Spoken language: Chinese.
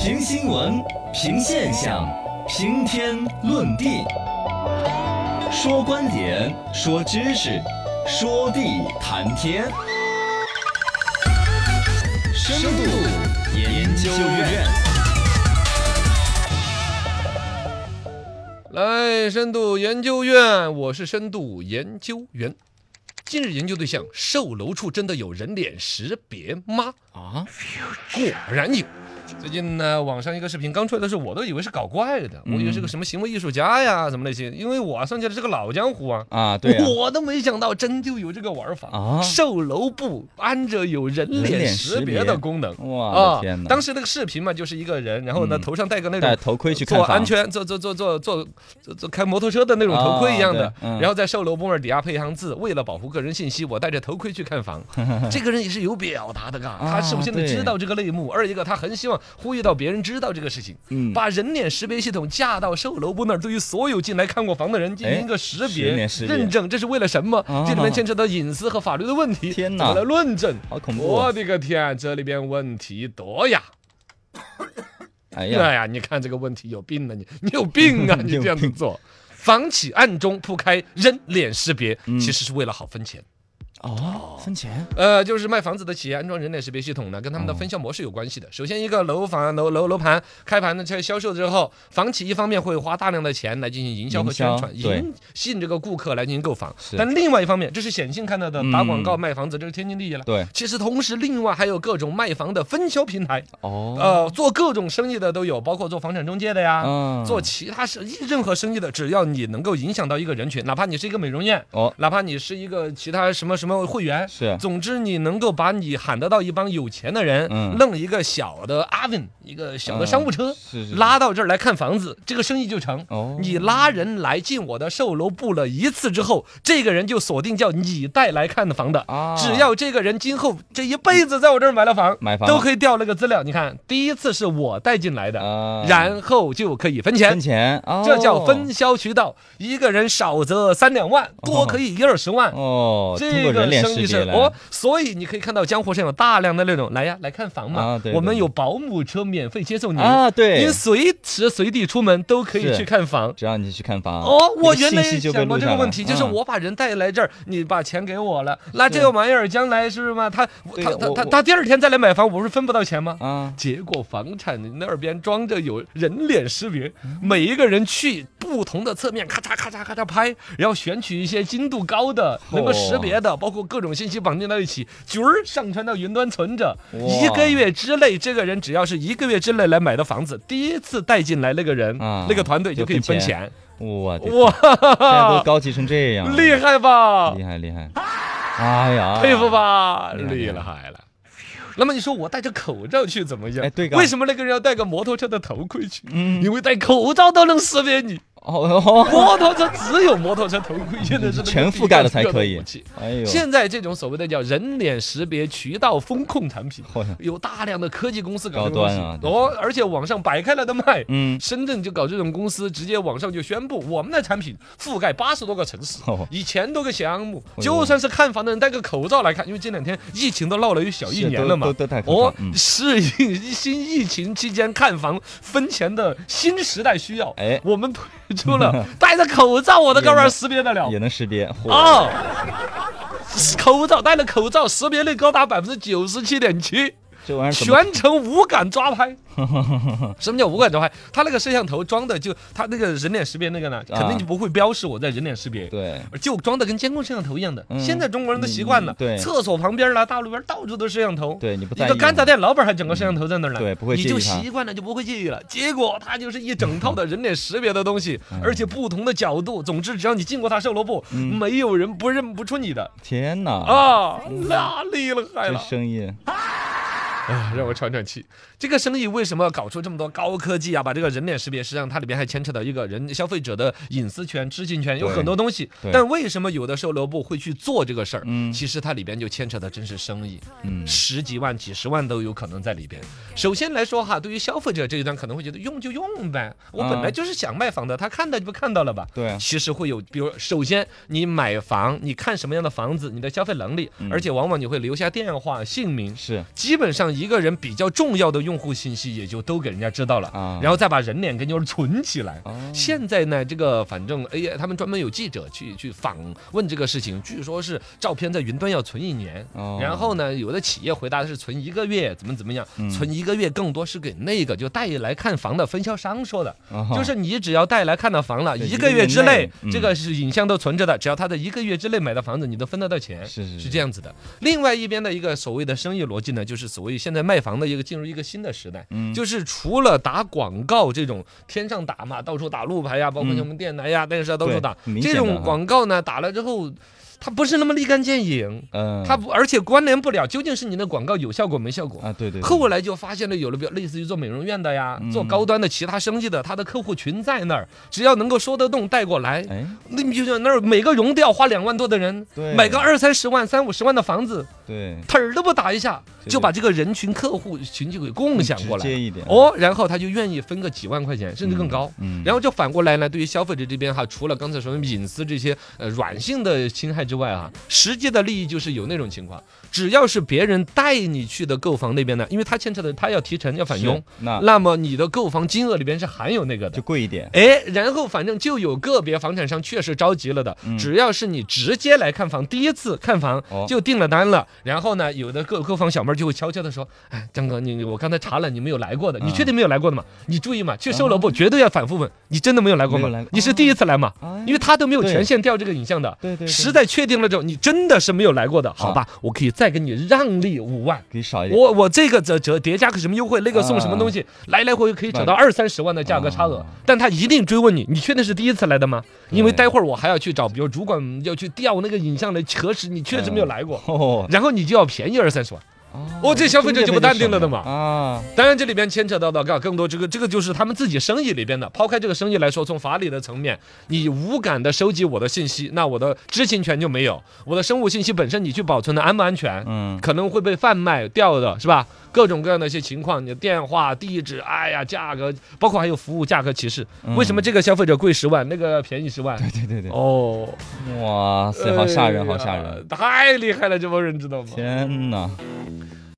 评新闻，评现象，评天论地，说观点，说知识，说地谈天。深度研究院，来，深度研究院，我是深度研究员。今日研究对象：售楼处真的有人脸识别吗？啊，果然有。最近呢，网上一个视频刚出来的时候，我都以为是搞怪的，我以为是个什么行为艺术家呀，什么那些，因为我算起来是个老江湖啊。啊，对呀、我都没想到，真就有这个玩法啊售楼部安着有人人脸脸识别的功能。哇啊天哪！当时那个视频嘛，就是一个人，然后呢，嗯头上戴个那种戴头盔去看做安全、做做做做做做做开摩托车的那种头盔一样的然后在售楼部门底下配一行字：为了保护个人信息，我戴着头盔去看房。这个人也是有表达的，嘎，啊他首先得对知道这个内幕，二一个他很希望呼吁到别人知道这个事情。嗯，把人脸识别系统架到售楼部那儿，对于所有进来看过房的人进行一个识别、认证，这是为了什么？啊这里面牵扯到隐私和法律的问题，天哪怎么来论证？好恐怖我！的个天，这里边问题多呀！哎呀，哎呀，你看这个问题有病啊！你你有病啊！你这样子做，房企暗中铺开人脸识别，嗯其实是为了好分钱。哦，分钱呃，就是卖房子的企业安装人脸识别系统呢，跟他们的分销模式有关系的。首先，一个楼房楼楼楼盘开盘的这销售之后，房企一方面会花大量的钱来进行营销和宣传，引吸引这个顾客来进行购房。但另外一方面，这是显性看到的，打广告嗯卖房子，这是天经地义了。对其实同时，另外还有各种卖房的分销平台，哦，呃，做各种生意的都有，包括做房产中介的呀。嗯做其他生意，任何生意的，只要你能够影响到一个人群，哪怕你是一个美容院，哦哪怕你是一个其他什么什么会员，是总之，你能够把你喊得到一帮有钱的人，嗯弄一个小的阿文，一个小的商务车，拉到这儿来看房子，这个生意就成。哦，你拉人来进我的售楼部了一次之后，这个人就锁定叫你带来看的房的。啊，只要这个人今后这一辈子在我这儿买了房，买房都可以调那个资料。你看，第一次是我带进来的，啊，然后就可以分钱分。钱，哦这叫分销渠道，一个人少则三两万，多可以一二十万。哦，这个过人脸生意识别来是哦，所以你可以看到江湖上有大量的那种来呀来看房嘛，啊对对我们有保姆车免费接送您，啊，对。您，随时随地出门都可以去看房。只要你去看房，哦，我原来想过这个问题，就是嗯。我把人带来这儿，你把钱给我了，那这个玩意儿将来是不是嘛？他他他他他第二天再来买房，我不是分不到钱吗？啊，结果房产那边装着有人脸识别，嗯。每一个人去不同的侧面咔嚓咔嚓咔嚓拍，然后选取一些精度高的、能够识别的，包括各种信息绑定到一起，局儿上传到云端存着。一个月之内，这个人只要是一个月之内来买的房子，第一次带进来那个人，啊那个团队就可以分钱钱。我的天哇，现在都高级成这样，厉害吧？厉害厉害，哎呀，佩服？吧？厉害了。那么你说我戴着口罩去怎么样？哎对嘎为什么那个人要戴个摩托车的头盔去？嗯，因为戴口罩都能识别你。哦哦，摩托车只有摩托车头盔现在是全覆盖了才可以。哎呦，现在这种所谓的叫人脸识别渠道风控产品，有大量的科技公司搞这个高端东西啊哦，而且网上摆开了的卖。嗯，深圳就搞这种公司，直接网上就宣布我们的产品覆盖八十多个城市哦，一千多个项目，就算是看房的人戴个口罩来看，因为这两天疫情都闹了有小一年了嘛。哦适应新疫情期间看房分钱的新时代需要，哎。我们推出了 戴着口罩我的哥们儿识别得了。也能识别，嚯，啊！口罩戴着口罩，识别率高达百分之九十七点七，这玩意儿全程无感抓拍。什么叫无感抓拍？他那个摄像头装的就他那个人脸识别那个呢，肯定就不会标识我在人脸识别。啊对，就装的跟监控摄像头一样的，嗯现在中国人都习惯了。对厕所旁边啦，大路边到处都是摄像头。对，你不一个干杂店老板还整个摄像头在那儿呢，对不会你就习惯了就不会介意了。结果他就是一整套的人脸识别的东西，嗯而且不同的角度，总之只要你进过他售楼部，嗯没有人不认不出你的天哪，啊，那厉害这了！生意，哎，让我喘喘气。这个生意为什么要搞出这么多高科技啊？把这个人脸识别，实际上它里边还牵扯到一个人消费者的隐私权、知情权，有很多东西。对但为什么有的售楼部会去做这个事儿？嗯其实它里边就牵扯的真是生意，嗯，十几万、几十万都有可能在里边。首先来说哈，对于消费者这一端可能会觉得用就用呗，我本来啊就是想卖房的，他看到就不看到了吧？对啊，其实会有，比如首先你买房，你看什么样的房子，你的消费能力，嗯而且往往你会留下电话、姓名，是，基本上一个人比较重要的用户信息也就都给人家知道了，啊。然后再把人脸跟妞儿存起来。哦。现在呢，这个反正 AI 他们专门有记者去去访问这个事情，据说是照片在云端要存一年，哦。然后呢，有的企业回答的是存一个月，怎么怎么样，嗯。存一个月更多是给那个就带来看房的分销商说的，哦。就是你只要带来看到房了，一个月月之内这个是影像都存着的，只要他在一个月之内买的房子，你都分得到钱。是是是。这样子的，另外一边的一个所谓的生意逻辑呢，就是所谓现在卖房的一个进入一个新的时代，嗯。就是除了打广告这种天上打嘛，到处打路牌呀，包括嗯。像我们电台呀、电视啊到处打，这种广告呢打了之后，它不是那么立竿见影，嗯。它不而且关联不了究竟是你的广告有效果没效果。啊对对，对。后来就发现了，有了比较类似于做美容院的呀，做嗯高端的其他生意的，他的客户群在那儿，只要能够说得动带过来，哎。那你就像那儿每个融掉花两万多的人，对。买个二三十万、三五十万的房子，对。腿儿都不打一下，对就把这个人群客户群就给共享过来。直接一点。哦，然后他就愿意分个几万块钱，甚至更高。嗯。然后就反过来呢，对于消费者这边哈，除了刚才说的隐私这些呃软性的侵害之外啊，实际的利益就是有那种情况，只要是别人带你去的购房那边呢，因为他牵扯的他要提成要返佣，那那么你的购房金额里边是含有那个的就。贵一点哎，然后反正就有个别房产商确实着急了的，嗯只要是你直接来看房，第一次看房哦就订了单了，然后呢，有的购购房小妹就会悄悄的说，哎，张哥，你我刚才查了，你没有来过的，你嗯确定没有来过的吗？你注意嘛，去售楼部绝对要反复问，你真的没有来过吗？你是第一次来嘛？哎因为他都没有权限调这个影像的。对对对实在确定了之后，你真的是没有来过的，好吧？我可以再给你让利五万。可以少一点我我这个折折叠加个什么优惠，那个送什么东西，来来回回可以找到二三十万的价格差额啊，但他一定追问你，你确定是第一次来的吗？因为待会儿我还要去找，比如主管要去调那个影像来核实你确实没有来过，哦然后你就要便宜二三十万。哦这消费者就不淡定了的嘛啊当然，这里边牵扯到的更更多，这个这个就是他们自己生意里边的。抛开这个生意来说，从法理的层面，你无感的收集我的信息，那我的知情权就没有。我的生物信息本身，你去保存的安不安全？嗯可能会被贩卖掉的，是吧？各种各样的一些情况，你的电话、地址，哎呀，价格，包括还有服务价格歧视。为什么这个消费者贵十万，那个便宜十万？对对对对哦，哇塞好吓人好吓人太厉害了，这帮人知道吗？天哪